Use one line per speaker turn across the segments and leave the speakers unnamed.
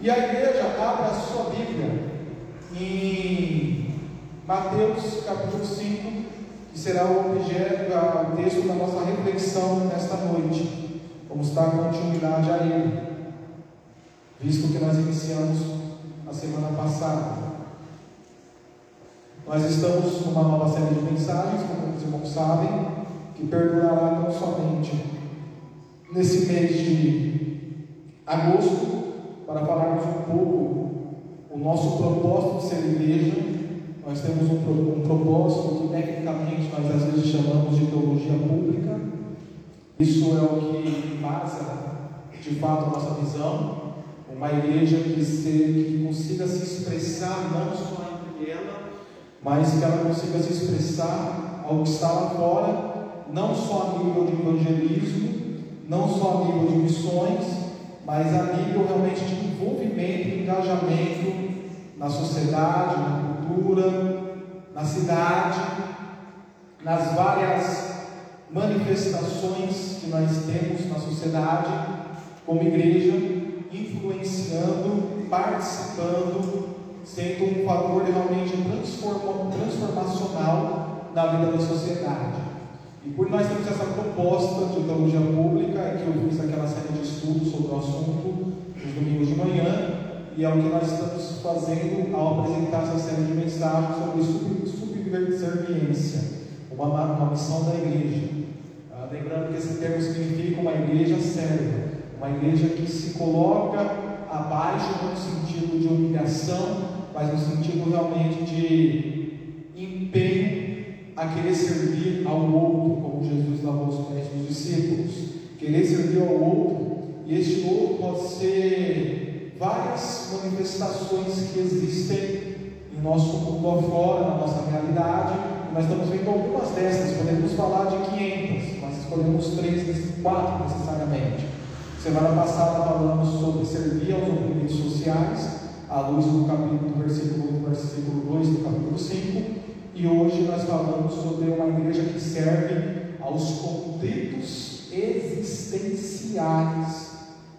E a igreja abre a sua Bíblia em Mateus capítulo 5, que será o objeto, o texto da nossa reflexão nesta noite. Vamos dar continuidade a ele, visto que nós iniciamos a semana passada. Nós estamos numa nova série de mensagens, como os irmãos sabem, que perdurará não somente nesse mês de agosto, para falarmos um pouco o nosso propósito de ser igreja. Nós temos um, um propósito que tecnicamente nós às vezes chamamos de teologia pública. Isso é o que embasa de fato a nossa visão. Uma igreja que, se, que consiga se expressar não só entre ela, mas que ela consiga se expressar ao que está lá fora, não só a nível de evangelismo, não só a nível de missões, mas a nível realmente de envolvimento, engajamento na sociedade, na cultura, na cidade, nas várias manifestações que nós temos na sociedade, como igreja, influenciando, participando, sendo um fator realmente transformacional na vida da sociedade. E por nós temos essa proposta de teologia pública, que eu fiz aquela série de estudos sobre o assunto nos domingos de manhã, e é o que nós estamos fazendo ao apresentar essa série de mensagens sobre subserviência, uma, uma missão da igreja. Ah, lembrando que esse termo significa uma igreja serva, uma igreja que se coloca abaixo no sentido de humilhação, mas no sentido realmente de querer servir ao outro, como Jesus lavou os pés dos discípulos. Querer servir ao outro, e este outro pode ser várias manifestações que existem em nosso mundo afora, na nossa realidade. Nós estamos vendo algumas dessas, podemos falar de 500, mas escolhemos três, quatro necessariamente. Semana passada falamos sobre servir aos oprimidos sociais, à luz do capítulo, do versículo, do versículo 2 do capítulo 5. E hoje nós falamos sobre uma igreja que serve aos conflitos existenciais.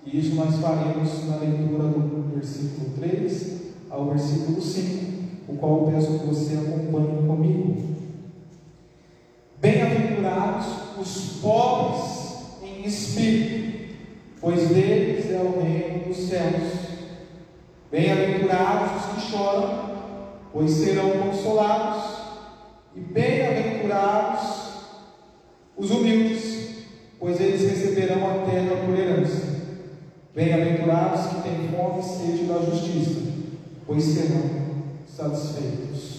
E isso nós faremos na leitura do versículo 3 ao versículo 5, o qual eu peço que você acompanhe comigo. Bem-aventurados os pobres em espírito, pois deles é o reino dos céus. Bem-aventurados os que choram, pois serão consolados. Bem-aventurados os humildes, pois eles receberão a terra por herança. Bem-aventurados que têm fome e sede da justiça, pois serão satisfeitos.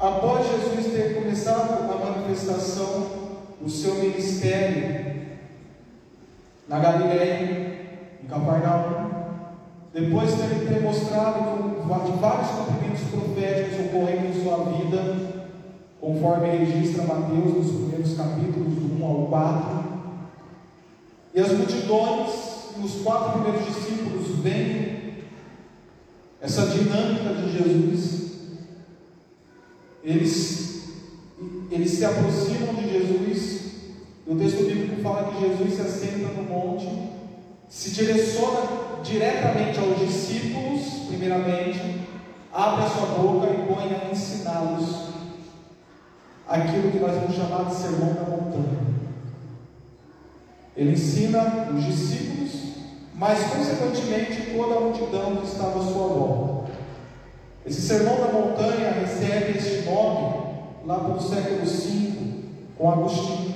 Após Jesus ter começado a manifestação, o seu ministério na Galileia, em Cafarnaum, depois de ter mostrado vários cumprimentos proféticos ocorrendo em sua vida, conforme registra Mateus nos primeiros capítulos, do 1 ao 4, e as multidões e os quatro primeiros discípulos veem essa dinâmica de Jesus eles, eles se aproximam de Jesus, e o texto bíblico fala que Jesus se assenta no monte, se direciona diretamente aos discípulos, primeiramente, abre a sua boca e põe a ensiná-los aquilo que nós vamos chamar de sermão da montanha. Ele ensina os discípulos, mas consequentemente toda a multidão que estava à sua volta. Esse sermão da montanha recebe este nome lá pelo século V com Agostinho.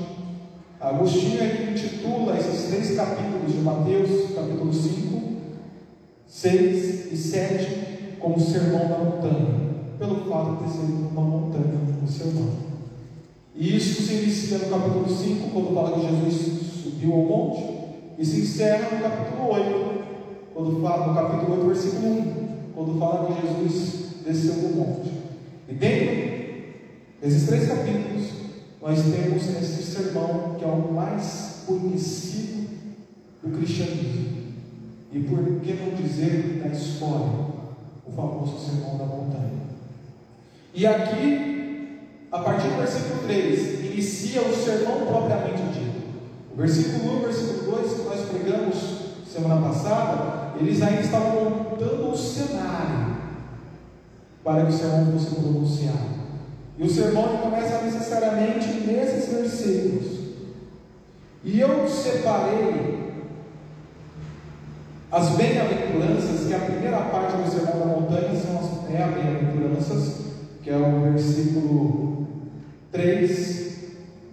Agostinho é que intitula esses três capítulos de Mateus, capítulo 5, 6 e 7, como Sermão da Montanha, pelo fato de ter sido uma montanha o sermão. E isso se inicia no capítulo 5, quando fala que Jesus subiu ao monte, e se encerra no capítulo 8, quando fala, no capítulo 8, versículo 1, quando fala que Jesus desceu do monte. E dentro desses três capítulos, nós temos esse sermão que é o mais conhecido do cristianismo. e por que não dizer da história, o famoso Sermão da Montanha. E aqui, a partir do versículo 3, inicia o sermão propriamente dito. O versículo 1 e o versículo 2 que nós pregamos semana passada, eles ainda estavam montando o cenário para que o sermão fosse pronunciado. E o sermão começa necessariamente nesses versículos. E eu separei as bem-aventuranças, que a primeira parte do Sermão da Montanha são as, é a bem-aventuranças, que é o versículo 3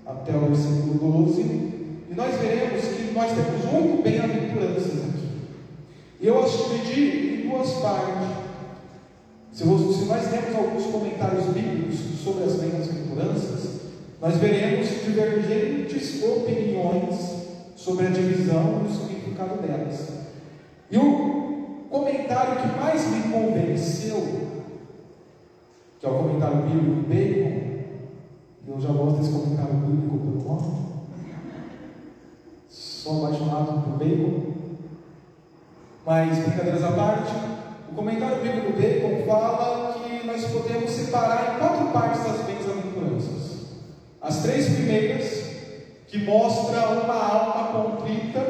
até o versículo 12. E nós veremos que nós temos oito bem-aventuranças aqui. E eu as dividi em duas partes. Se, nós temos alguns comentários bíblicos sobre as bem-aventuranças, nós veremos divergentes opiniões sobre a divisão e o significado delas. E o comentário que mais me convenceu, que é o comentário bíblico Bacon, eu já gosto desse comentário bíblico pelo nome, sou apaixonado por Bacon, mas brincadeiras à parte, o comentário bíblico Bacon fala que nós podemos separar em quatro partes as bem-aventuranças. As três primeiras, que mostra uma alma contrita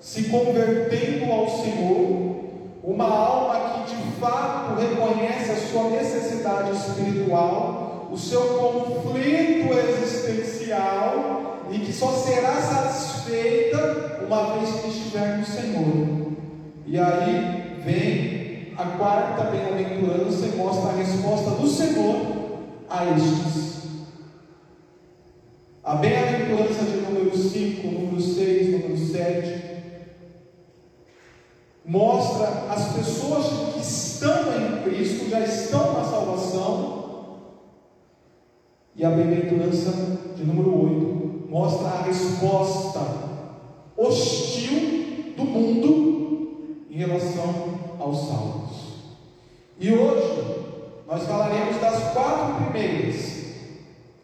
se convertendo ao Senhor, uma alma que de fato reconhece a sua necessidade espiritual, o seu conflito existencial e que só será satisfeita uma vez que estiver no Senhor. E aí vem a quarta bem-aventurança e mostra a resposta do Senhor a estes. A bem-aventurança de número 5, número 6, número 7 mostra as pessoas que estão em Cristo, já estão na salvação. E a bem-aventurança de número 8 mostra a resposta hostil do mundo em relação aos salvos. E hoje nós falaremos das quatro primeiras,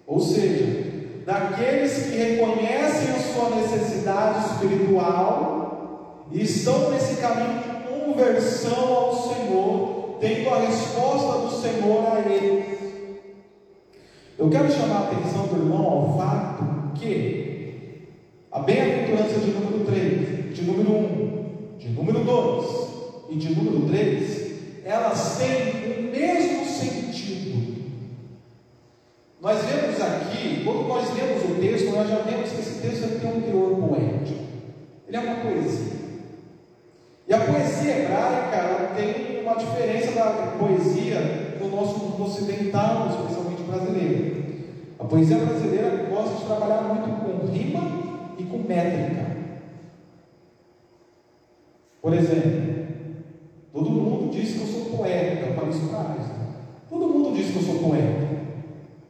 ou seja, daqueles que reconhecem a sua necessidade espiritual e estão nesse caminho de conversão ao Senhor, tendo a resposta do Senhor a eles. Eu quero chamar a atenção do irmão ao fato que a bem-aventurança de número 3, de número 1, de número 2 e de número 3, elas têm o mesmo sentido. Nós vemos aqui, quando nós lemos o texto, nós já vemos que esse texto tem um teor poético. Ele é uma poesia. E a poesia hebraica ela tem uma diferença da poesia no nosso mundo ocidental, especialmente brasileiro. A poesia brasileira gosta de trabalhar muito com rima e com métrica. Por exemplo, todo mundo diz que eu sou poeta, eu falei isso para a Todo mundo diz que eu sou poeta,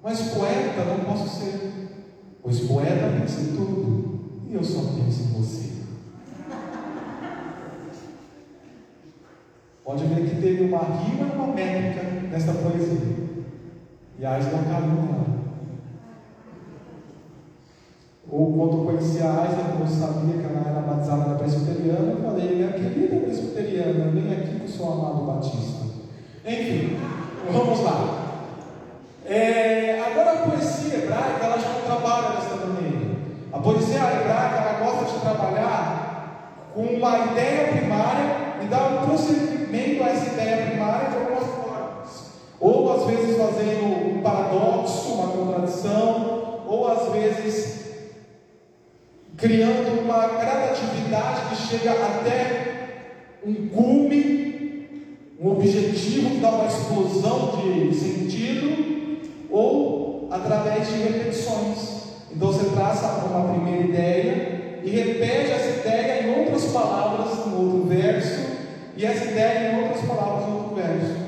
mas poeta não posso ser, pois poeta pensa em tudo, e eu só penso em você. Pode ver que teve uma rima e uma métrica nesta poesia. E a Aisla calou Ou quando eu conheci a Aisla, eu sabia que ela era batizada na presbiteriana, eu falei, minha querida presbiteriana, vem aqui com o seu amado Batista. Enfim, vamos lá. É, agora a poesia hebraica, ela já não trabalha dessa maneira. A poesia hebraica, ela gosta de trabalhar com uma ideia primária e dar um prosseguimento a essa ideia primária de algumas formas. Ou às vezes fazendo um paradoxo, uma contradição, ou às vezes criando uma gradatividade que chega até um cume, um objetivo que dá uma explosão de sentido, ou através de repetições. Então você traça uma primeira ideia e repete essa ideia em outras palavras, no outro verso, e essa ideia, em outras palavras, no outro verso.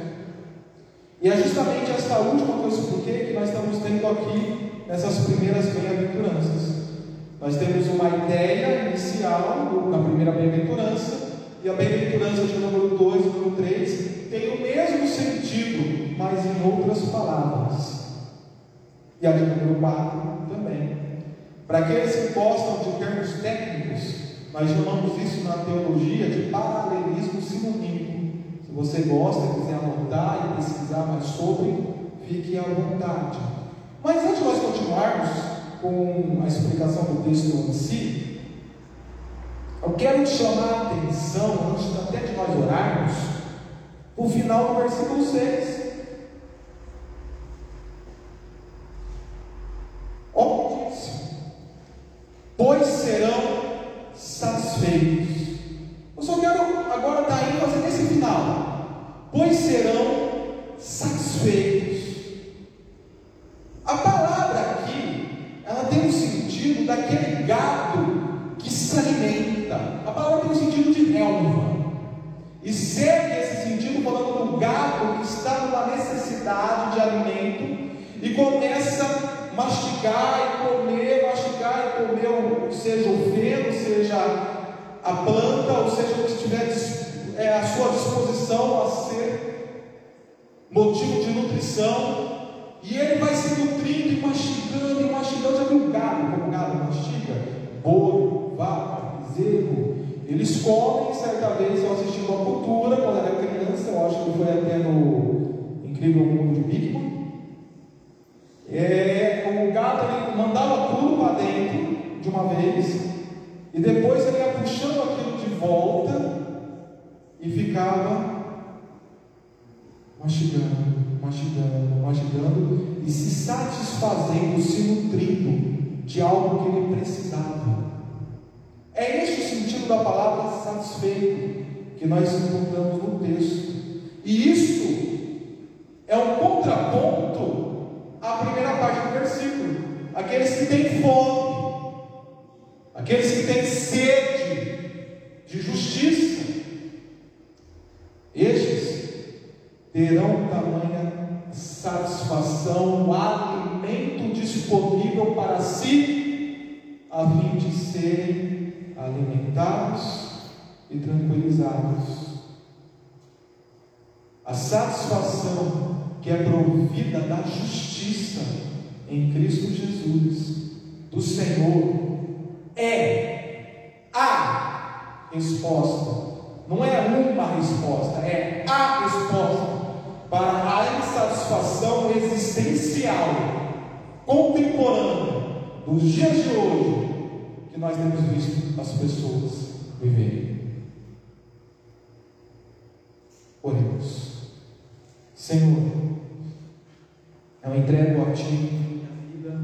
E é justamente esta última que eu que nós estamos tendo aqui nessas primeiras bem-aventuranças. Nós temos uma ideia inicial na primeira bem-aventurança, e a bem-aventurança de número 2 e número 3 tem o mesmo sentido, mas em outras palavras. E a de número 4 também. Para aqueles que gostam de termos técnicos, Nós chamamos isso na teologia de paralelismo sinonímico. Se você gosta, quiser anotar e pesquisar mais sobre, fique à vontade. Mas antes de nós continuarmos com a explicação do texto em si, eu quero chamar a atenção, antes até de nós orarmos, o final do versículo 6. pois serão satisfeitos. Eu só quero agora dar ênfase nesse final. Pois serão satisfeitos. A palavra aqui, ela tem um sentido daquele gado que se alimenta. A palavra tem um sentido de relva. E segue esse sentido falando do gado que está numa necessidade de alimento e começa a mastigar e comer, mastigar e comer, seja o feno, seja a planta, ou seja o que estiver é, à sua disposição a ser motivo de nutrição. E ele vai se nutrindo e mastigando e mastigando. Já viu o gado, como o gado mastiga? Boi, vaca, bezerro. Eles comem, certa vez eu assisti uma cultura, quando era criança, eu acho que foi até no Incrível Mundo de Bigman. É, o gado ele mandava tudo para dentro de uma vez, e depois ele ia puxando aquilo de volta e ficava mastigando, mastigando, mastigando e se satisfazendo, se nutrindo de algo que ele precisava. É este o sentido da palavra satisfeito que nós encontramos no texto. E isso e tranquilizados. A satisfação que é provida da justiça em Cristo Jesus, do Senhor, é a resposta. Não é uma resposta, é a resposta para a insatisfação existencial contemporânea dos dias de hoje que nós temos visto as pessoas viverem. Oremos. Senhor, eu entrego a Ti minha vida,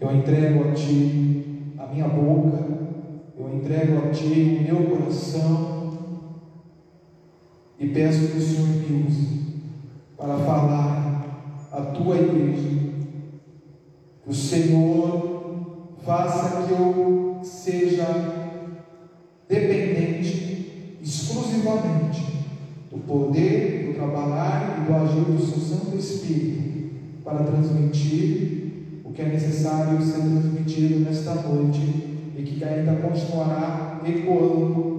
eu entrego a Ti a minha boca, eu entrego a Ti o meu coração e peço que o Senhor me use para falar a Tua igreja. O Senhor faça que eu seja dependente exclusivamente do poder, do trabalhar e do agir do seu Santo Espírito para transmitir o que é necessário ser transmitido nesta noite e que ainda continuará ecoando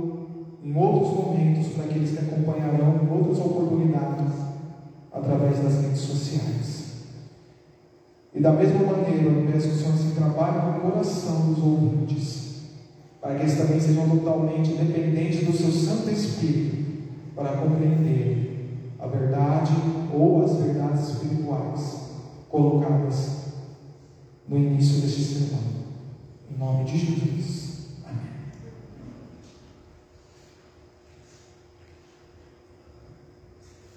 em outros momentos para aqueles que acompanharão em outras oportunidades através das redes sociais. E da mesma maneira, eu peço que o Senhor se trabalhe no coração dos ouvintes, para que eles também sejam totalmente dependentes do seu Santo Espírito para compreender a verdade ou as verdades espirituais colocadas no início deste sermão. Em nome de Jesus. Amém.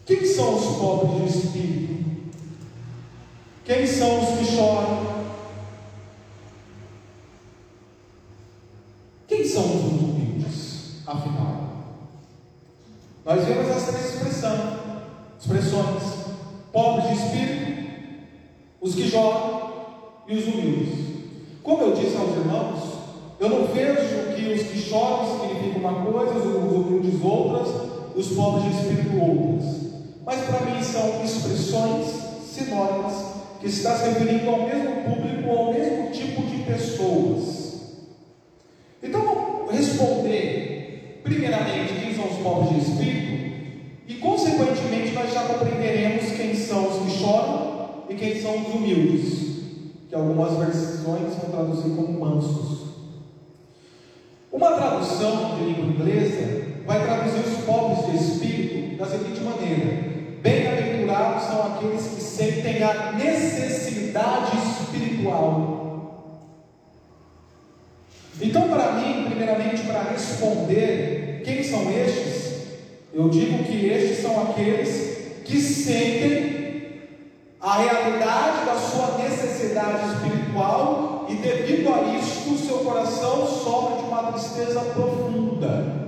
Quem são os pobres de espírito? Quem são os que choram? Quem são os humildes, afinal? Nós vemos essa expressão, expressões: pobres de espírito, os que choram e os humildes. Como eu disse aos irmãos, eu não vejo que os que choram significam uma coisa, os humildes outras, os pobres de espírito outras. Mas para mim são expressões sinônimas que está se referindo ao mesmo público, ao mesmo tipo de pessoas. Então, responder, primeiramente, quem são os pobres de espírito, já compreenderemos quem são os que choram e quem são os humildes, que algumas versões vão traduzir como mansos. Uma tradução traduzir os pobres de espírito da seguinte maneira: Bem-aventurados são aqueles que sentem a necessidade espiritual. Então, para mim, primeiramente, para responder quem são estes, eu digo que estes são aqueles que sentem a realidade da sua necessidade espiritual e, devido a isto, o seu coração sofre de uma tristeza profunda.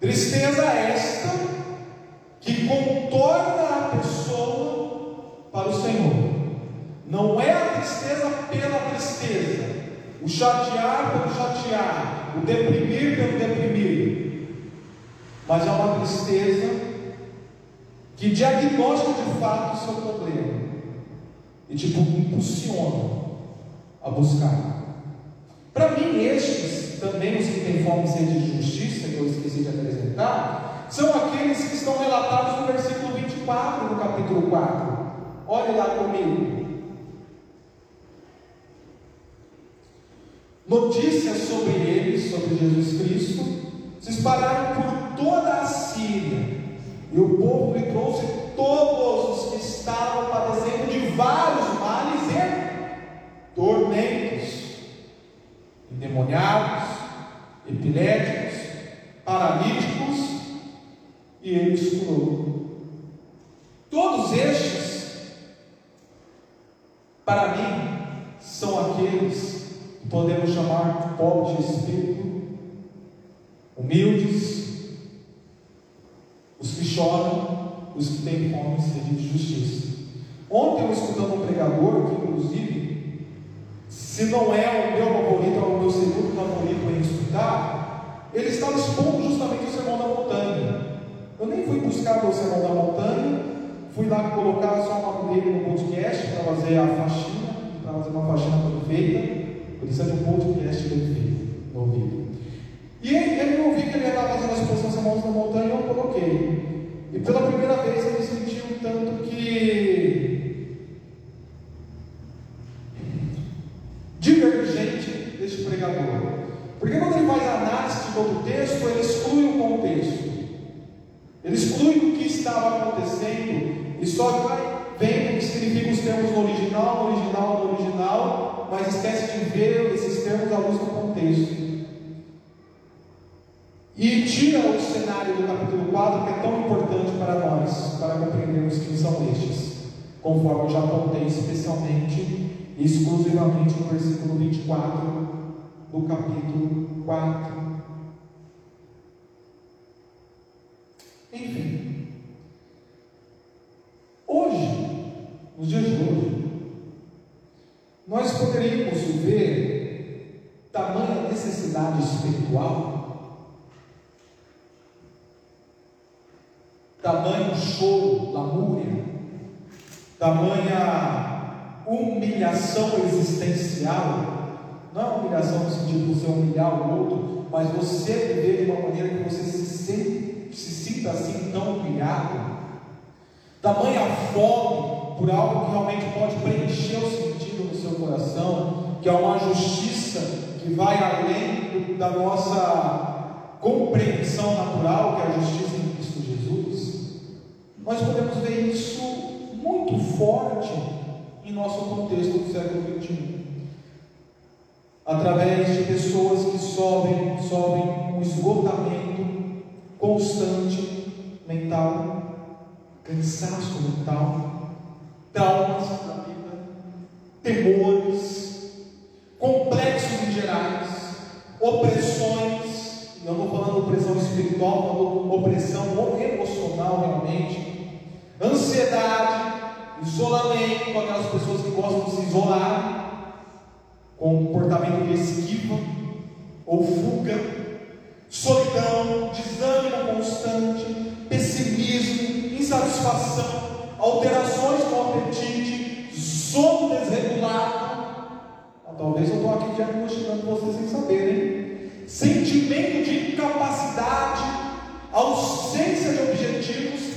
Tristeza esta que contorna a pessoa para o Senhor. Não é a tristeza pela tristeza, o chatear pelo chatear, o deprimir pelo deprimir, mas é uma tristeza que diagnostica de fato o seu problema e tipo impulsiona a buscar. Para mim, estes também os que têm fome e sede de justiça, que eu esqueci de apresentar, são aqueles que estão relatados no versículo 24 do capítulo 4. Olhe lá comigo. Notícias sobre eles, sobre Jesus Cristo, se espalharam por toda a Síria. E o povo lhe trouxe todos os que estavam padecendo de vários males e tormentos, endemoniados, epiléticos, paralíticos e ele os curou. Todos estes, para mim, são aqueles que podemos chamar pobres de espírito, humildes, os que choram, os que têm fome e de justiça. Ontem eu escutando um pregador, que inclusive, se não é o meu favorito, é o meu segundo favorito em escutar, ele estava expondo justamente o sermão da montanha. Eu nem fui buscar o Sermão da Montanha, fui lá colocar só o nome dele no podcast para fazer a faxina, para fazer uma faxina perfeita. Precisa de um podcast bem feito no ouvido. E ele, ele ouviu que ele estava fazendo a exposição Sermão da Montanha e eu coloquei. E pela primeira vez ele sentiu um tanto que divergente deste pregador. Porque quando ele faz a análise de todo o texto, ele exclui o contexto. Ele exclui o que estava acontecendo e só vai vendo o que significa os termos no original, no original, no original, mas esquece de ver esses termos à luz do contexto. E tira o cenário do capítulo 4, que é tão importante para nós, para compreendermos quem são estes, conforme eu já apontei especialmente e exclusivamente no versículo 24 do capítulo 4. Enfim, hoje, nos dias de hoje, nós poderíamos ver tamanha necessidade espiritual, tamanho choro, lamúria, tamanha humilhação existencial, não é humilhação no sentido de você humilhar o outro, mas você viver de uma maneira que você se sente se sinta assim tão humilhado, tamanha fome por algo que realmente pode preencher o sentido no seu coração, que é uma justiça que vai além da nossa compreensão natural, que é a justiça nós podemos ver isso muito forte em nosso contexto do século XXI. Através de pessoas que sofrem, sofrem um esgotamento constante mental, cansaço mental, traumas da vida, temores, complexos em gerais, opressões, não estou falando opressão espiritual, falando opressão emocional realmente, ansiedade, isolamento, aquelas pessoas que gostam de se isolar, com comportamento de esquiva ou fuga, solidão, desânimo constante, pessimismo, insatisfação, alterações no apetite, sono desregulado. Ah, talvez eu estou aqui diagnosticando vocês sem saberem. Sentimento de incapacidade, ausência de objetivos,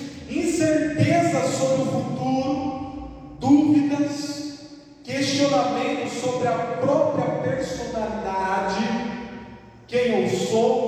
questionamentos sobre a própria personalidade. Quem eu sou,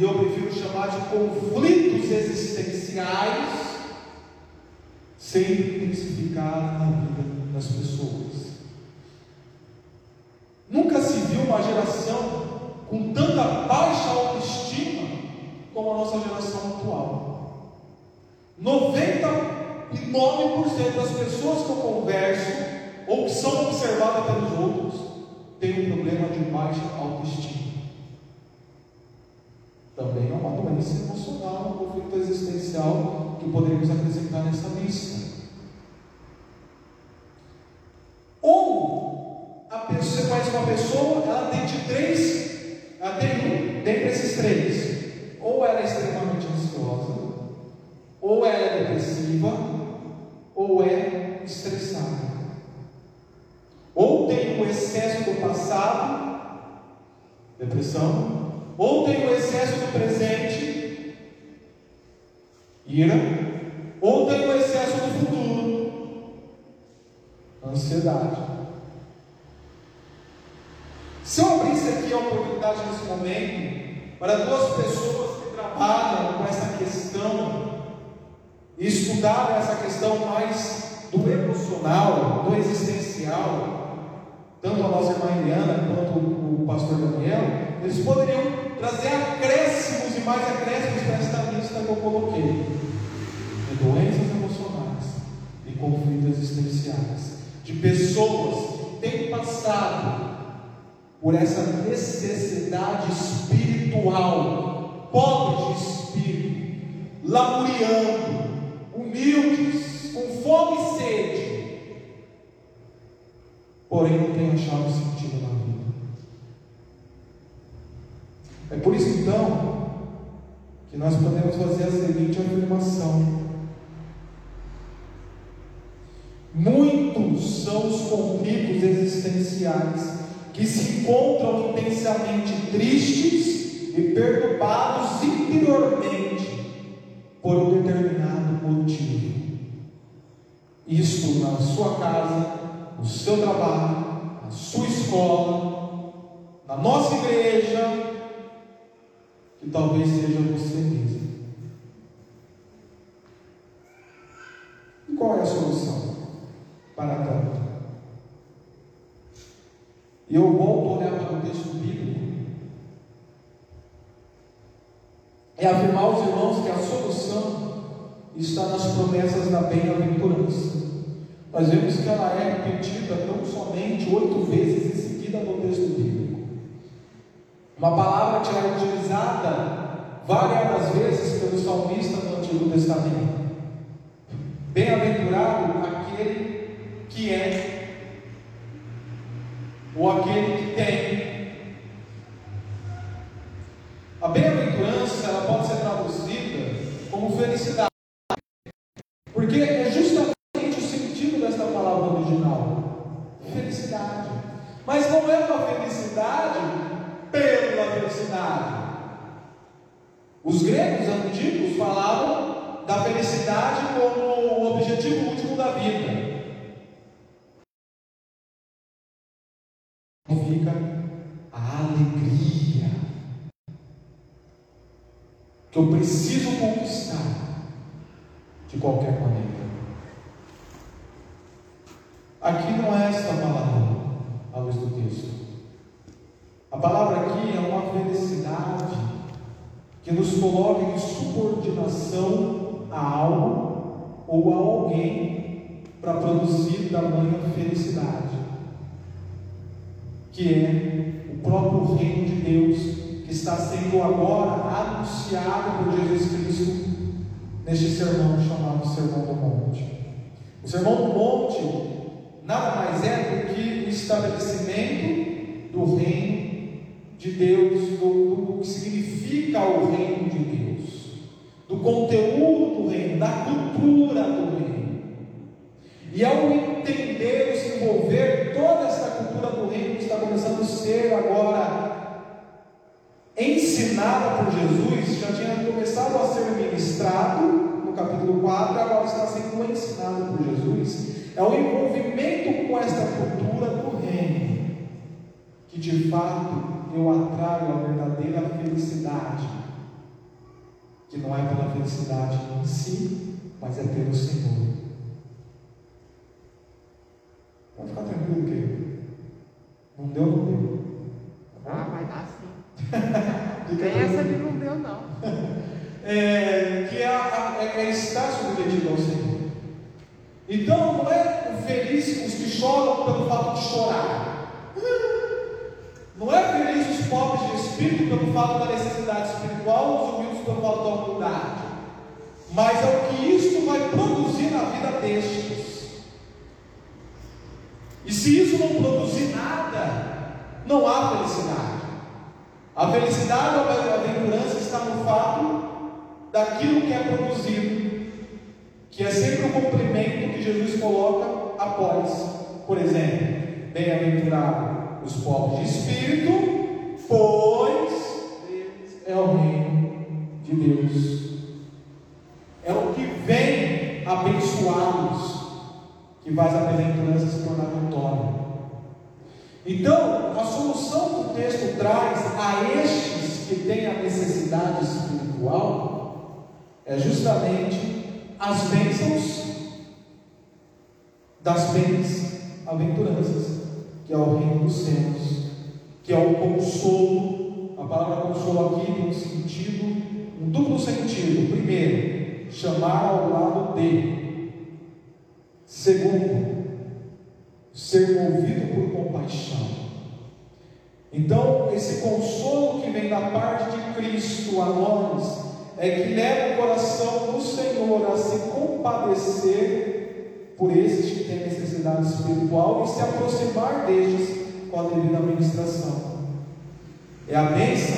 e eu prefiro chamar de conflitos existenciais, sempre intensificar na vida das pessoas. Nunca se viu uma geração com tanta baixa autoestima como a nossa geração atual. 99% das pessoas que eu converso ou que são observadas pelos outros têm um problema de baixa autoestima. Também é uma doença emocional, um conflito existencial que poderíamos acrescentar nessa lista. Ou a pessoa, você conhece uma pessoa, ela tem de três, ela tem um, dentre esses três. Ou ela é extremamente ansiosa, ou ela é depressiva, ou é estressada. Ou tem um excesso do passado, depressão, ou tem o excesso do presente, ira, ou tem o excesso do futuro, ansiedade. Se eu abrisse aqui a oportunidade nesse momento para duas pessoas que trabalham com essa questão e estudaram essa questão mais do emocional, do existencial, tanto a nossa irmã Eliana quanto o pastor Daniel, eles poderiam trazer acréscimos e mais acréscimos para esta lista que eu coloquei. De doenças emocionais e conflitos existenciais, de pessoas que têm passado por essa necessidade espiritual, pobres de espírito, lamuriando, humildes, com fome e sede, porém não têm achado sentido na vida. É por isso então que nós podemos fazer a seguinte afirmação: Muitos são os conflitos existenciais que se encontram intensamente tristes e perturbados interiormente por um determinado motivo. Isto na sua casa, no seu trabalho, na sua escola, na nossa igreja, que talvez seja você mesmo. E qual é a solução para tanto? E eu volto a olhar para o texto bíblico e afirmar aos irmãos que a solução está nas promessas da bem-aventurança. Nós vemos que ela é repetida tão somente oito vezes em seguida no texto bíblico. Uma palavra que é utilizada várias vezes pelo salmista no Antigo Testamento. Bem-aventurado aquele que é, ou aquele que tem. A bem-aventurança ela pode ser traduzida como felicidade, porque é justamente o sentido dessa palavra original: felicidade. Mas não é uma felicidade pela felicidade. Os gregos antigos falavam da felicidade como o objetivo último da vida. Fica a alegria que eu preciso conquistar de qualquer maneira. Aqui não é esta palavra, à luz do texto. A palavra aqui é uma felicidade que nos coloca em subordinação a algo ou a alguém para produzir tamanha felicidade, que é o próprio reino de Deus que está sendo agora anunciado por Jesus Cristo neste sermão chamado Sermão do Monte. O Sermão do Monte nada mais é do que o estabelecimento do reino de Deus, do, do que significa o reino de Deus, do conteúdo do reino, da cultura do reino. E ao entender, desenvolver toda essa cultura do reino que está começando a ser agora ensinada por Jesus, já tinha começado a ser ministrado no capítulo 4, agora está sendo ensinado por Jesus. É o envolvimento com esta cultura do reino que de fato eu atraio a verdadeira felicidade, que não é pela felicidade em si, mas é pelo Senhor. Pode ficar tranquilo, querido. Não deu, não deu.
Ah, vai dar sim. Tem essa de não deu, não.
É, que é, é, é estar submetido ao Senhor. Então, não é feliz os que choram pelo fato de chorar. Não é feliz os pobres de espírito pelo fato da necessidade espiritual, os humildes pelo fato da humildade. Mas é o que isto vai produzir na vida destes. E se isso não produzir nada, não há felicidade. A felicidade ou a aventurança está no fato daquilo que é produzido, que é sempre o cumprimento que Jesus coloca após. Por exemplo, bem-aventurado os pobres de espírito, pois é o reino de Deus. É o que vem abençoá-los que faz a bem-aventurança se tornar notória. Então, a solução que o texto traz a estes que têm a necessidade espiritual é justamente as bênçãos das bens-aventuranças, que é o reino dos céus, que é o consolo. A palavra consolo aqui tem um sentido, um duplo sentido. Primeiro, chamar ao lado de. Segundo, ser movido por compaixão. Então, esse consolo que vem da parte de Cristo a nós é que leva o coração do Senhor a se compadecer por esses que têm necessidade espiritual e se aproximar destes com a devida administração. É a bênção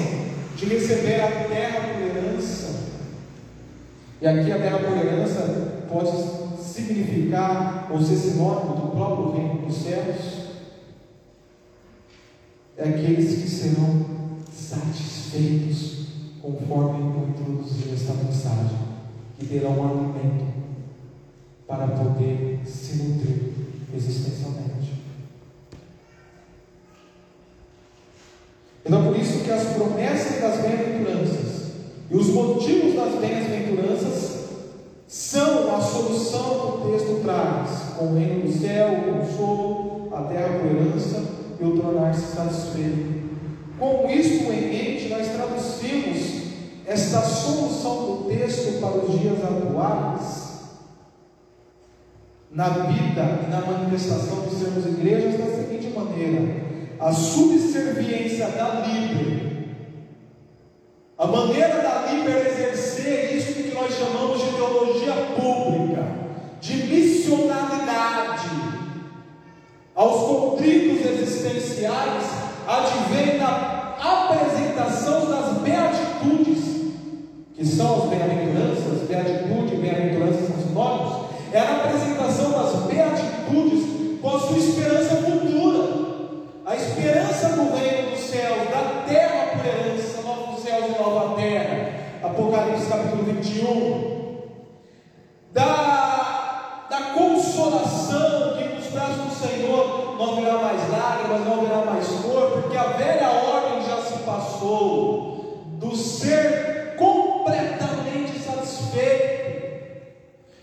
de receber a terra por herança. E aqui a terra por herança pode significar ou ser sinônimo do próprio reino dos céus, é aqueles que serão satisfeitos conforme eu introduzi esta mensagem, que terão um alimento para poder se nutrir existencialmente. Então, por isso que as promessas das bem-aventuranças e os motivos das bem-aventuranças são a solução que o texto traz, com o reino do céu, o consolo, a terra por herança e o tornar-se satisfeito. Com isto em mente, nós traduzimos esta solução do texto para os dias atuais na vida e na manifestação de sermos igrejas da seguinte maneira: a subserviência da líder a maneira da Liber exercer isso que nós chamamos de teologia pública, de missionalidade, aos conflitos existenciais, advém da apresentação das beatitudes, que são as bem-aventuranças, beatitude bem-aventuranças são sinônimos, é a apresentação das beatitudes com a sua esperança futura, a esperança do reino dos céus, da terra por herança céus e nova terra. Apocalipse capítulo 21. Da, da consolação que nos braços do Senhor não haverá mais lágrimas, não haverá mais dor, porque a velha ordem já se passou do ser completamente satisfeito.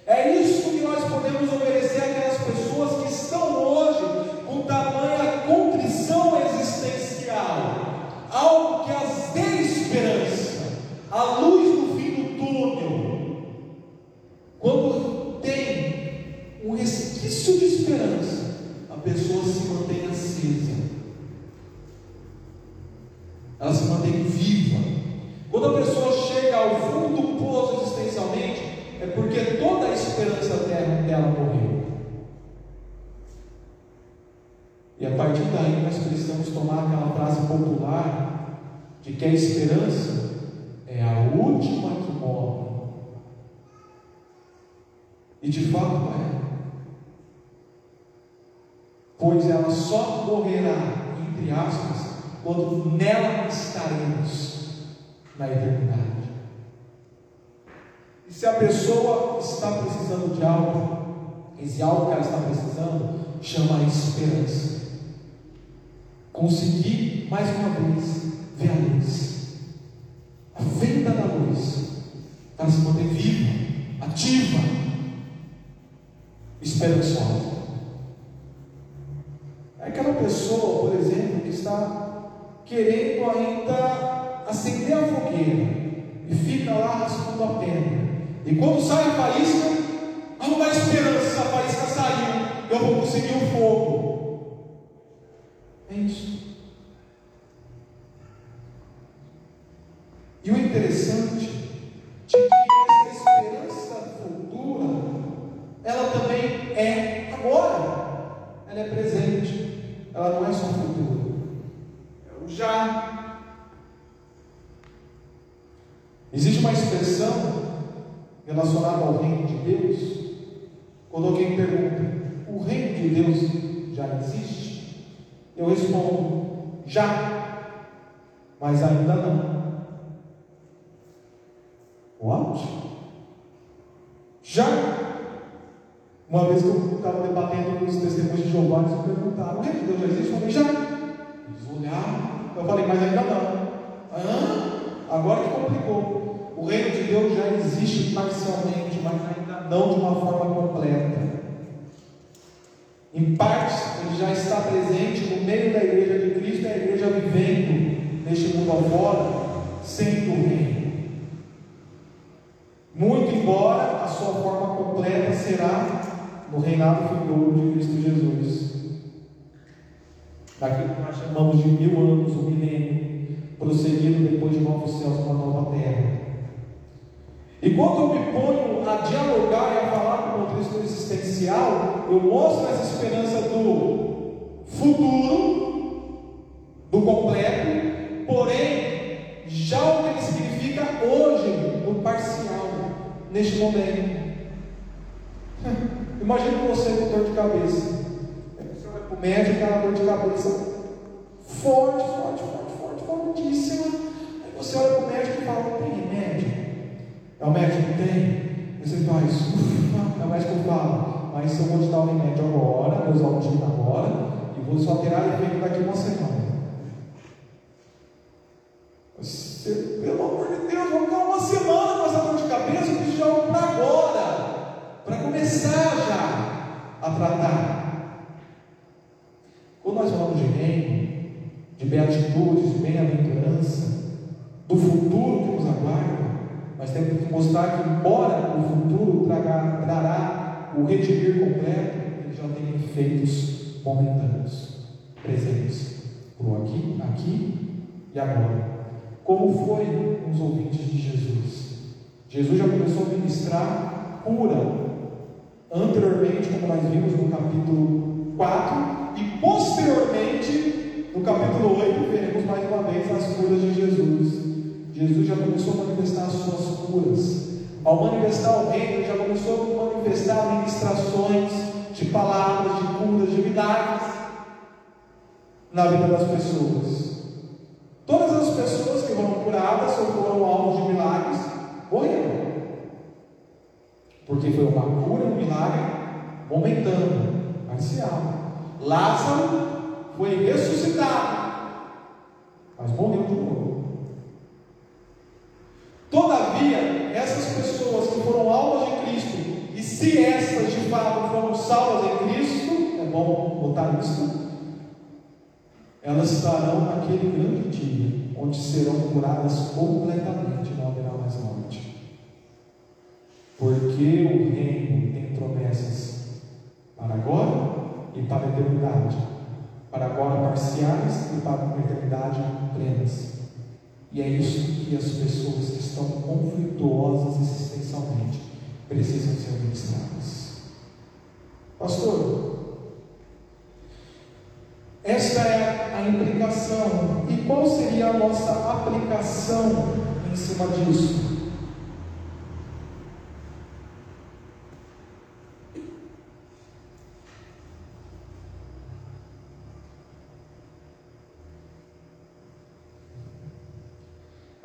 É isso podemos oferecer àquelas pessoas que estão hoje com tamanha contrição existencial algo que as dê esperança, a luz no fim do túnel. Quando tem um resquício de esperança, a pessoa se mantém acesa, ela se mantém viva. Quando a pessoa chega ao fundo do poço existencialmente, é porque toda a esperança dela morreu. E a partir daí nós precisamos tomar aquela frase popular de que a esperança é a última que morre. E de fato é. Pois ela só morrerá, entre aspas, quando nela estaremos na eternidade. E se a pessoa está precisando de algo, esse algo que ela está precisando chama esperança. Conseguir mais uma vez ver a luz, a venda da luz, para se manter viva, ativa, esperançosa. É aquela pessoa, por exemplo, que está querendo ainda acender a fogueira e fica lá raspando a pena. E quando sai a faísca, há uma esperança, a faísca saiu, eu vou conseguir o fogo. É isso. E o interessante de que essa esperança futura, ela também é agora, ela é presente, ela não é só futura, é o já. Existe uma expressão relacionado ao reino de Deus, quando alguém pergunta, o reino de Deus já existe? Eu respondo, já, mas ainda não. What? Já? Uma vez que eu estava debatendo com os testemunhos de Jeová, eles me perguntaram, o reino de Deus já existe? Eu falei, já. Eles olharam, eu falei, mas ainda não. Hã? Agora que complicou. O reino de Deus já existe parcialmente, mas ainda não de uma forma completa. Em parte, ele já está presente no meio da igreja de Cristo, a igreja vivendo neste mundo afora, sem o reino. Muito embora a sua forma completa será no reinado futuro de Cristo Jesus. Daquilo que nós chamamos de mil anos, o milênio, prosseguindo depois de novos céus, uma nova terra. E quando eu me ponho a dialogar e a falar com o Cristo existencial, eu mostro essa esperança do futuro, do completo, porém, já o que ele significa hoje, no parcial, neste momento. Imagina você com dor de cabeça. Você vai para o médico, aquela dor de cabeça forte, forte, forte, forte, fortíssima. Aí você olha para o médico e fala: tem remédio? É o médico tem? Você faz, ufa, é o médico fala, mas eu vou te dar o remédio agora, vou usar o dia agora, e vou só terá efeito daqui uma semana. Você, pelo amor de Deus, vamos dar uma semana com essa dor de cabeça, eu preciso de algo para agora, para começar já a tratar. Quando nós falamos de reino, de beatitudes, de bem-aventurança, do futuro que nos aguarda, mas temos que mostrar que, embora o futuro traga, trará o redimir completo, ele já tem efeitos momentâneos, presentes, por aqui, aqui e agora. Como foi com os ouvintes de Jesus? Jesus já começou a ministrar cura anteriormente, como nós vimos no capítulo 4, e posteriormente, no capítulo 8, veremos mais uma vez as curas de Jesus. Jesus já começou a manifestar as suas curas. Ao manifestar o reino, já começou a manifestar ministrações de palavras, de curas, de milagres na vida das pessoas. Todas as pessoas que foram curadas ou foram alvos de milagres morreram. Porque foi uma cura, um milagre momentâneo, parcial. Lázaro foi ressuscitado, mas morreu de novo. Todavia, essas pessoas que foram almas de Cristo, e se essas de fato foram salvas em Cristo, é bom botar isso, elas estarão naquele grande dia, onde serão curadas completamente, não haverá mais morte. Porque o reino tem promessas para agora e para a eternidade, para agora parciais e para a eternidade plenas. E é isso que as pessoas que estão conflituosas existencialmente precisam ser ministradas. Pastor, esta é a implicação. E qual seria a nossa aplicação em cima disso?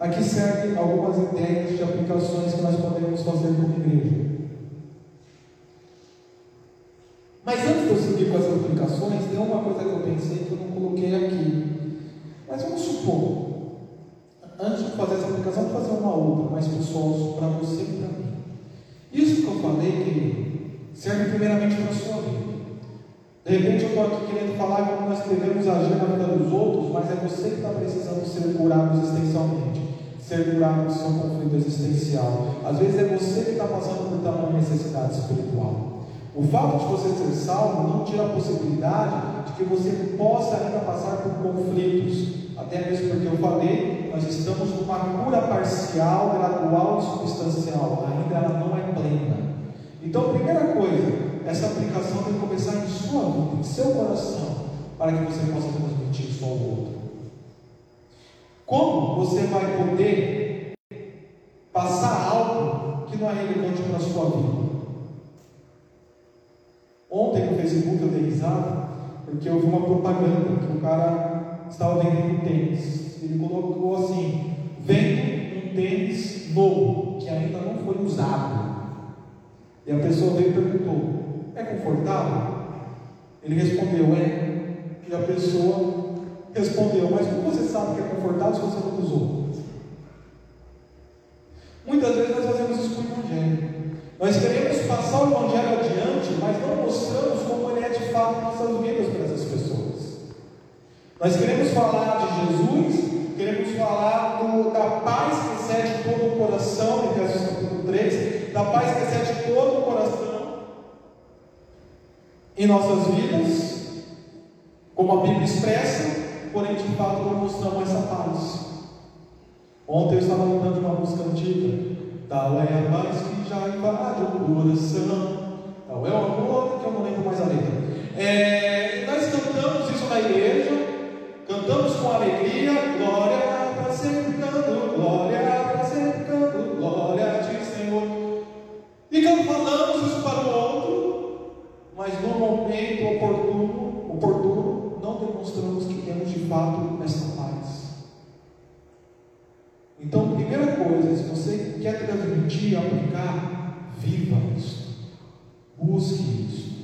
Aqui servem algumas ideias de aplicações que nós podemos fazer como igreja. Mas antes de eu seguir com as aplicações, tem uma coisa que eu pensei que eu não coloquei aqui. Mas vamos supor, antes de fazer essa aplicação, vou fazer uma outra, mais pessoal para você e para mim. Isso que eu falei, que serve primeiramente para a sua vida. De repente eu estou aqui querendo falar como nós devemos agir na vida dos outros, mas é você que está precisando ser curado existencialmente, curado do seu conflito existencial. Às vezes é você que está passando por tal necessidade espiritual. O fato de você ser salvo não tira a possibilidade de que você possa ainda passar por conflitos. Até mesmo porque eu falei, nós estamos numa cura parcial, gradual e substancial. Ainda ela não é plena. Então, primeira coisa, essa aplicação tem que começar em sua vida, em seu coração, para que você possa transmitir isso ao outro. Como você vai poder passar algo que não é relevante para a sua vida? Ontem no Facebook eu dei risada, porque eu vi uma propaganda que o cara estava vendendo tênis. Ele colocou assim: vendo um tênis novo, que ainda não foi usado. E a pessoa veio e perguntou: é confortável? Ele respondeu: É. E a pessoa respondeu: Mas como você sabe que é confortável se você não usou? Muitas vezes nós fazemos isso com o Evangelho. Nós queremos passar o Evangelho adiante, mas não mostramos como ele é de fato vidas para essas pessoas. Nós queremos falar de Jesus, queremos falar do, da paz que excede todo o coração, em Efésios capítulo 3, da paz que excede todo o coração em nossas vidas, como a Bíblia expressa, porém de fato não mostramos essa paz. Ontem eu estava de uma música antiga, tal é a paz que já invade o coração, tal é o amor que eu não lembro mais a letra. É, nós cantamos isso na igreja, cantamos com alegria, glória para sempre glória para sempre glória a ti, Senhor. E quando falamos isso para o outro, mas no momento oportuno, oportuno, demonstramos que temos de fato essa paz. Então, primeira coisa, se você quer transmitir, aplicar, viva isso. Busque isso.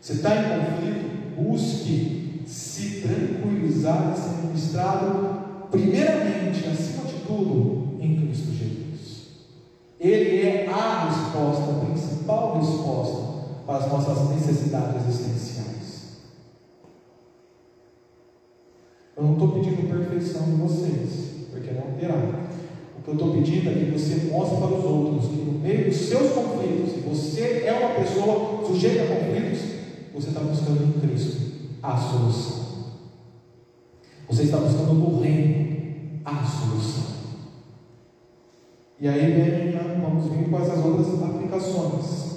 Você está em conflito, busque se tranquilizar e ser ministrado, primeiramente, acima de tudo, em Cristo Jesus. Ele é a resposta, a principal resposta para as nossas necessidades existenciais. Eu não estou pedindo perfeição de vocês, porque não terá. O que eu estou pedindo é que você mostre para os outros que no meio dos seus conflitos, se você é uma pessoa sujeita a conflitos, você está buscando em Cristo a solução. Você está buscando no reino a solução. E aí vem, vamos vir com essas outras aplicações.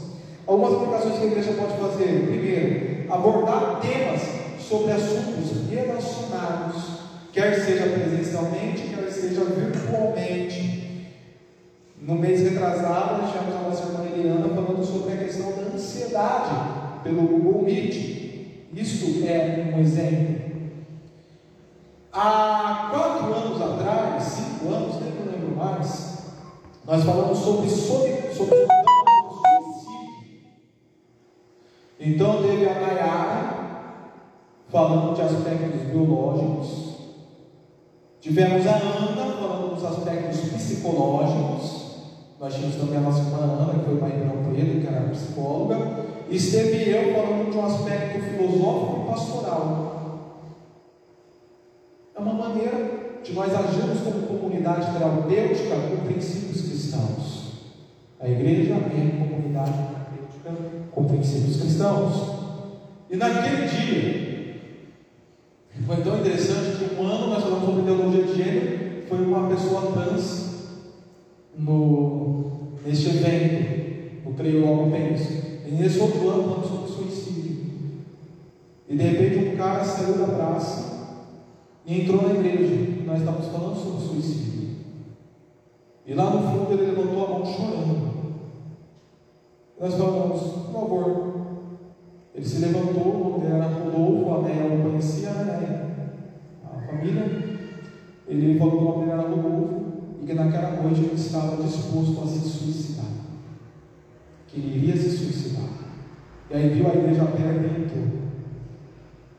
Algumas aplicações que a igreja pode fazer. Primeiro, abordar temas sobre assuntos relacionados, quer seja presencialmente, quer seja virtualmente. No mês retrasado, tivemos nossa irmã Eliana falando sobre a questão da ansiedade pelo Google Meet. Isso é um exemplo. Há quatro anos atrás, cinco anos, nem não lembro mais, nós falamos sobre, sobre, sobre Então teve a Nayara falando de aspectos biológicos. Tivemos a Ana falando dos aspectos psicológicos. Nós tínhamos também a nossa irmã Ana, que foi de Não Pedro, que era psicóloga. E esteve eu falando de um aspecto filosófico e pastoral. É uma maneira de nós agirmos como comunidade terapêutica com princípios cristãos. A igreja é comunidade com princípios cristãos. E naquele dia, foi tão interessante que um ano nós falamos sobre teologia de gênero, foi uma pessoa trans no, neste evento, no Creio Logo Penso. E nesse outro ano falamos sobre suicídio. E de repente um cara saiu da praça e entrou na igreja. Nós estávamos falando sobre suicídio. E lá no fundo ele levantou a mão chorando. Nós falamos, por favor. Ele se levantou, o nome dele era Rodolfo, a Néia não conhecia né? a família. Ele falou que o nome era Rodolfo. e que naquela noite ele estava disposto a se suicidar. Que ele iria se suicidar. E aí viu a igreja perto e entrou.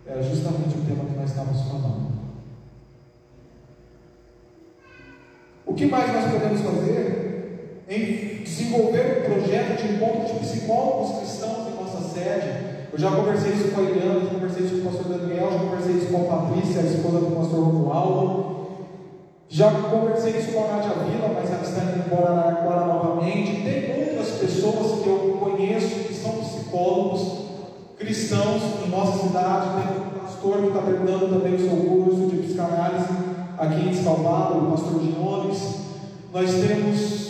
Era justamente o tema que nós estávamos falando. O que mais nós podemos fazer em desenvolver um projeto de encontro de psicólogos cristãos em nossa sede? Eu já conversei isso com a Eliana, já conversei isso com o pastor Daniel, já conversei isso com a Patrícia, a esposa do pastor Romualdo. Já conversei isso com a Nádia Vila, mas ela está indo embora agora novamente. Tem outras pessoas que eu conheço que são psicólogos cristãos em nossa cidade. Tem um pastor que está terminando também o seu curso de psicanálise aqui em Salvador, o pastor Ginones. Nós temos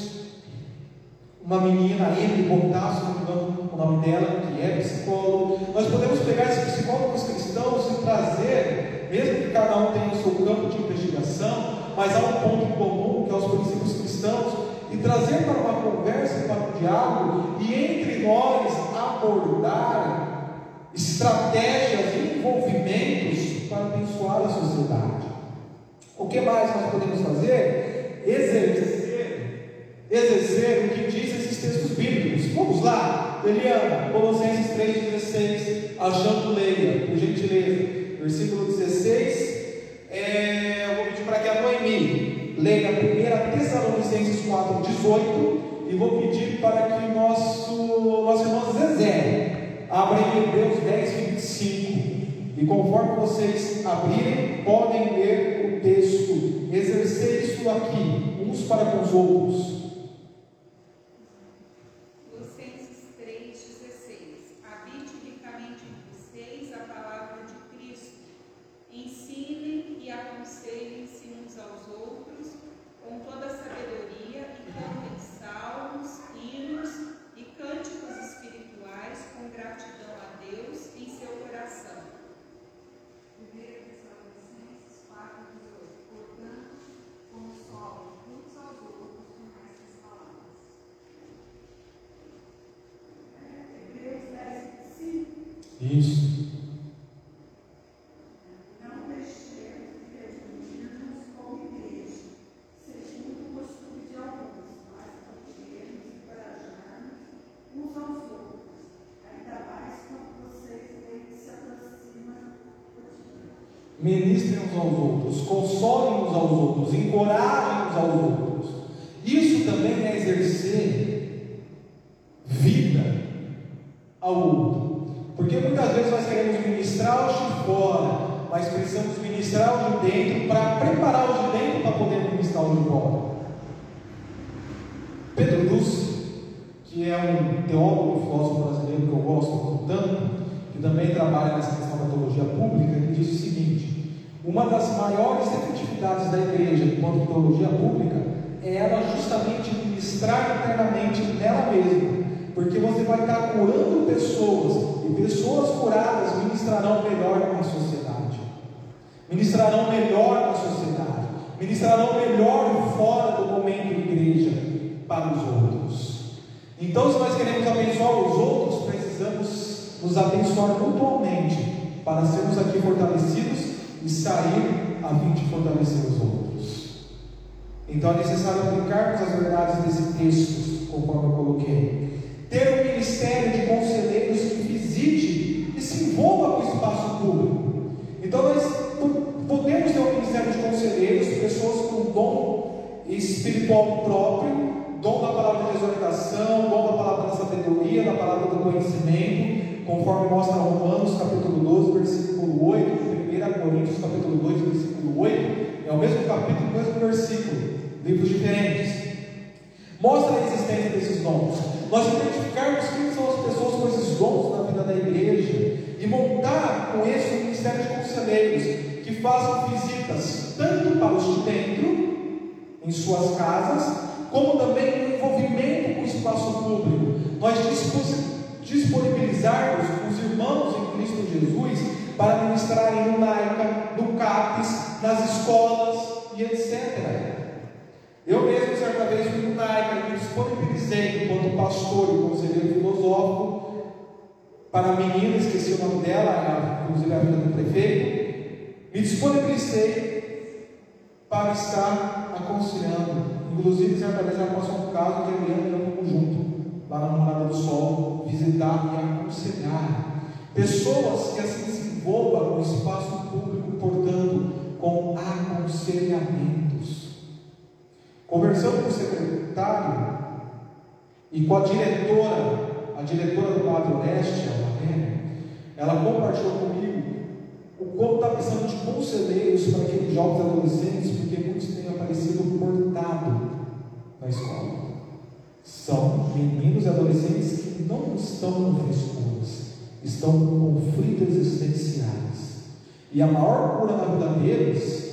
uma menina, Emily Botasso, o nome dela, que é psicólogo. Nós podemos pegar esses psicólogos cristãos e trazer, mesmo que cada um tenha o seu campo de investigação, mas há um ponto comum, que é os princípios cristãos, e trazer para uma conversa, para um diálogo, e entre nós abordar estratégias e envolvimentos para abençoar a sociedade. O que mais nós podemos fazer? Exercer, exercer o que diz esses textos bíblicos. Vamos lá, Eliana, Colossenses 3,16, achando leia, por gentileza. Versículo 16. É, eu vou pedir para que a Noemi leia 1 Tessalonicenses 4,18 e vou pedir para que o nosso, nosso irmão Zezé abra em Hebreus 10, 25. E conforme vocês abrirem, podem ler o texto. Exercer isso aqui, uns para com os outros. Isso.
Não deixemos de reunirmos como igreja, segundo o costume de alguns, mas protegermos e encorajarmos uns aos outros, ainda mais quando vocês veem que se aproximam do dia.
Ministrem uns aos outros, consolem uns aos outros, encorajem uns aos outros. Isso também é exercer vida ao outro. Porque muitas vezes nós queremos ministrar os de fora, mas precisamos ministrar os de dentro para preparar os de dentro para poder ministrar os de fora. Pedro Luz, que é um teólogo e filósofo brasileiro que eu gosto tanto, que também trabalha nessa questão da teologia pública, ele diz o seguinte: uma das maiores efetividades da igreja enquanto teologia pública é ela justamente ministrar internamente nela mesma porque você vai estar curando pessoas, e pessoas curadas ministrarão melhor na sociedade, ministrarão melhor na sociedade, ministrarão melhor fora do momento igreja para os outros. Então, se nós queremos abençoar os outros, precisamos nos abençoar mutuamente para sermos aqui fortalecidos e sair a fim de fortalecer os outros. Então é necessário aplicarmos as verdades desse texto, conforme eu coloquei ter um ministério de conselheiros que visite e se envolva com o espaço público. Então, nós podemos ter um ministério de conselheiros, pessoas com dom espiritual próprio, dom da palavra de exortação, dom da palavra da sabedoria, da palavra do conhecimento, conforme mostra Romanos capítulo 12, versículo 8, 1 Coríntios capítulo 2, versículo 8, é o mesmo capítulo, o mesmo versículo, livros diferentes. Mostra a existência desses dons nós identificarmos quem são as pessoas com esses dons na vida da igreja e montar com esse um ministério de conselheiros que façam visitas tanto para os de dentro, em suas casas, como também no envolvimento com o espaço público. Nós disponibilizarmos os irmãos em Cristo Jesus para ministrarem no NAICA, no CAPES, nas escolas e etc. Eu mesmo, certa vez, fui no NAICA e disponibilizei, enquanto pastor e conselheiro filosófico, para a menina, esqueci o nome dela, inclusive a vida do prefeito, me disponibilizei para estar aconselhando Inclusive, certa vez ela passou um caso que e eu fomos junto, lá na Morada do Sol, visitar e aconselhar. Pessoas que assim se envolvam no espaço público, portanto, com aconselhamentos. Conversando com o secretário e com a diretora, a diretora do Quadro Oeste, a Marlene, ela compartilhou comigo o como está precisando de conselheiros para aqueles jovens adolescentes, porque muitos têm aparecido portado na escola. São meninos e adolescentes que não estão no frescuras, estão com conflitos existenciais. E a maior cura na vida deles,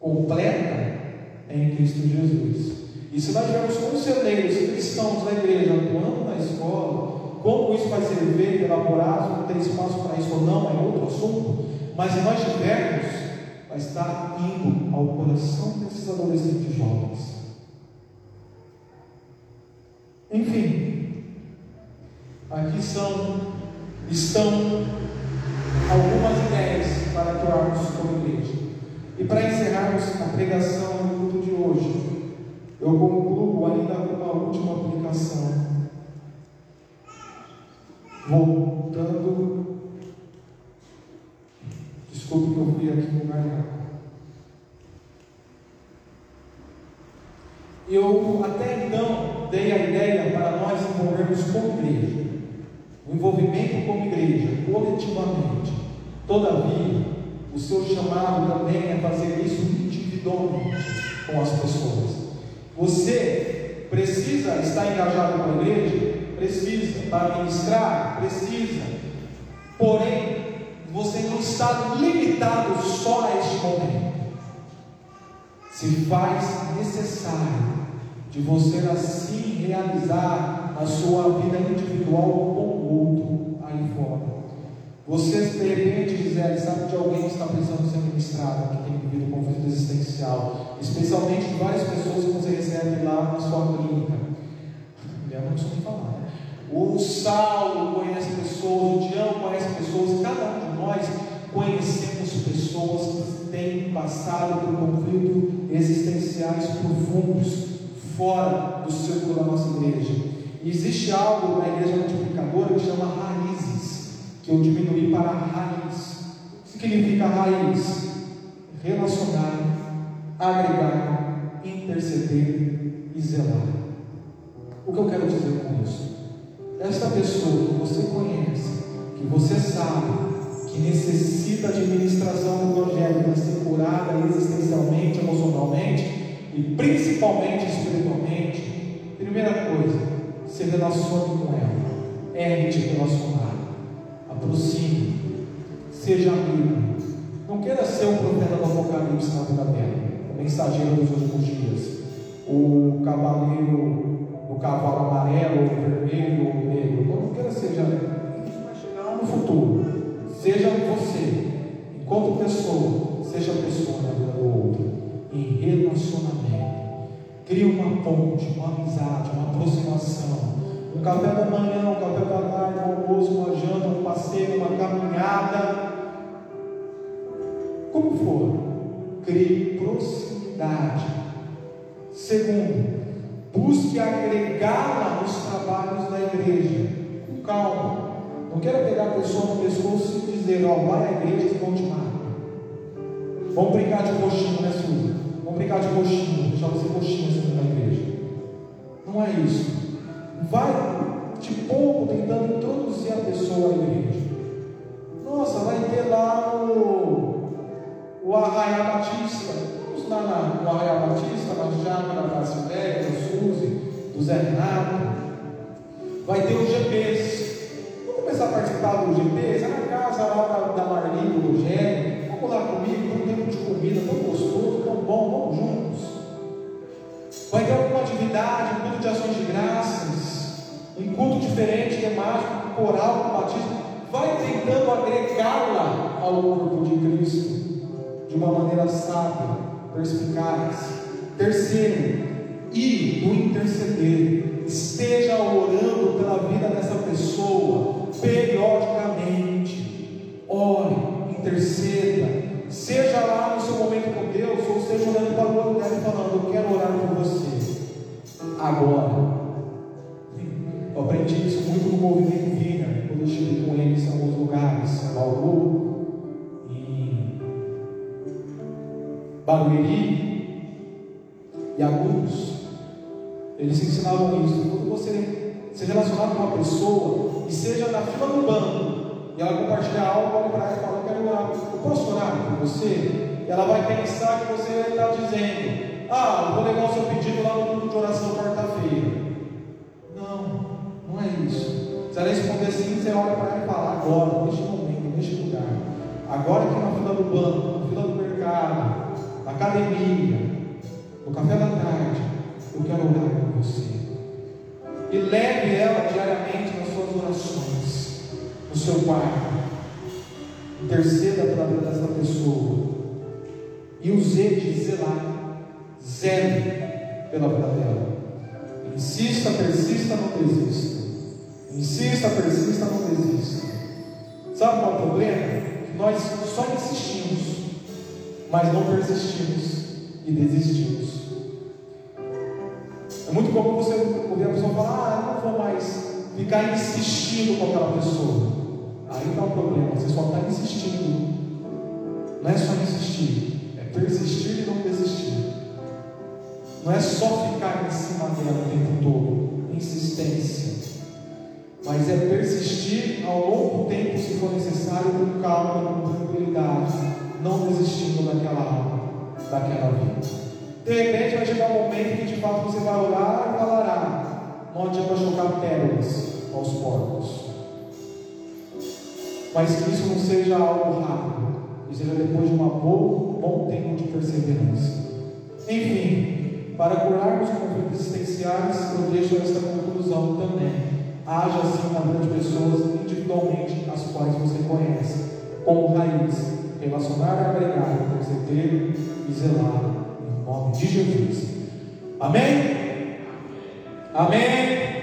completa, é em Cristo Jesus. E se nós tivermos conselheiros cristãos da igreja atuando na escola, como isso vai ser feito, elaborado, tem espaço para isso ou não, é outro assunto. Mas se nós tivermos, vai estar indo ao coração desses adolescentes jovens. Enfim, aqui são, estão algumas ideias para atuarmos como igreja. E para encerrarmos a pregação do culto de hoje, eu concluo ainda com uma última aplicação. Voltando. Desculpe que eu fui aqui no errado. Eu até então dei a ideia para nós envolvermos como igreja. O envolvimento como igreja, coletivamente. Todavia, o seu chamado também é fazer isso individualmente com as pessoas. Você precisa estar engajado com a igreja? Precisa. Para ministrar? Precisa. Porém, você não está limitado só a este momento. Se faz necessário de você assim realizar a sua vida individual com o outro aí fora. Você de repente, Gisele, sabe de alguém que está precisando ser ministrado, que tem vivido conflito existencial, especialmente de várias pessoas que você recebe lá na sua clínica. Mulher não precisa falar, né? O Saulo conhece pessoas, o Dião conhece pessoas, cada um de nós conhecemos pessoas que têm passado por conflitos existenciais profundos fora do círculo da nossa igreja. E existe algo na igreja multiplicadora que chama raízes, que eu diminuí para raiz. O que significa raiz? Relacionar, agregar, interceder e zelar. O que eu quero dizer com isso? Esta pessoa que você conhece, que você sabe que necessita de ministração do Evangelho para ser curada existencialmente, emocionalmente e principalmente espiritualmente, primeira coisa, se relacione com ela. É te relacionar. Aproxime. Seja amigo. Não queira ser o profeta do Apocalipse na vida dela, o mensageiro dos últimos dias, o cavaleiro, o cavalo amarelo, o vermelho, o negro. Não queira ser, já vai chegar no futuro. Seja você, enquanto pessoa, seja pessoa na vida do outro, em relacionamento. Crie uma ponte, uma amizade, uma aproximação. Um café da manhã, um café da tarde, um almoço, uma janta, um passeio, uma caminhada. Como for, crie proximidade. Segundo, busque agregá-la nos trabalhos da igreja. Com calma. Não quero pegar a pessoa no pescoço e dizer, ó, vai à igreja e vão te matar. Vamos brincar de coxinha, né, Suzy? Brincar de coxinha, você coxinha assim na igreja. Não é isso. Vai de pouco tentando introduzir a pessoa à igreja. Nossa, vai ter lá o, o Arraia Batista. Vamos lá na, no Arraia Batista, na Chácara da Silvéria, do Suzy, do Zé Renato. Vai ter os GPs. Vamos começar a participar dos GPs? É na casa lá da, da Marli, do Rogério. Vamos lá comigo, tem um tempo de comida tão gostoso, tão bom, vamos juntos. Vai ter alguma atividade, um culto de ações de graças, um culto diferente, temático, coral, com batismo. Vai tentando agregá-la ao corpo de Cristo de uma maneira sábia, perspicaz. Terceiro, e do interceder. Esteja orando pela vida dessa pessoa periodicamente. Ore, interceda. Seja lá no seu momento com Deus, ou seja orando para o outro dela e falando: Eu quero orar por você. agora. Eu aprendi isso muito no movimento Vinha, quando eu estive com eles em alguns lugares, em Bauru, em Barueri e alguns. Eles ensinavam isso. Quando você se relacionar com uma pessoa e seja na fila do banco e ela compartilhar algo, olha para ela e fala: Eu quero orar, eu posso orar por você? Ela vai pensar que você está dizendo: Ah, vou levar o seu pedido lá no grupo de oração quarta-feira. Não, não é isso. Se ela responder assim, você olha para ela e fala: Agora, neste momento, neste lugar, agora aqui na fila do banco, na fila do mercado, na academia, no café da tarde, eu quero orar por você. E leve ela diariamente nas suas orações, no seu quarto. Interceda pela vida dessa pessoa. E o Z de zelar, zele pela vida dela. Insista, persista, não desista. Insista, persista, não desista. Sabe qual é o problema? Nós só insistimos, mas não persistimos e desistimos. É muito comum você ouvir a pessoa falar, ah, eu não vou mais ficar insistindo com aquela pessoa. Aí está o problema, você só está insistindo. Não é só insistir, é persistir e não desistir. Não é só ficar em cima dela o tempo todo, insistência. Mas é persistir ao longo tempo, se for necessário, com calma, com tranquilidade, não desistindo daquela alma, daquela vida. De repente vai chegar um momento que de fato você vai orar e falará. Não adianta jogar pérolas aos porcos. Mas que isso não seja algo rápido, que seja depois de um bom tempo de perseverança. Enfim, para curarmos conflitos existenciais, eu deixo esta conclusão também. Haja assim na vida de pessoas individualmente, as quais você conhece, como raiz, relacionar, agregar, interceder e zelar nome de Jesus. Amém? Amém?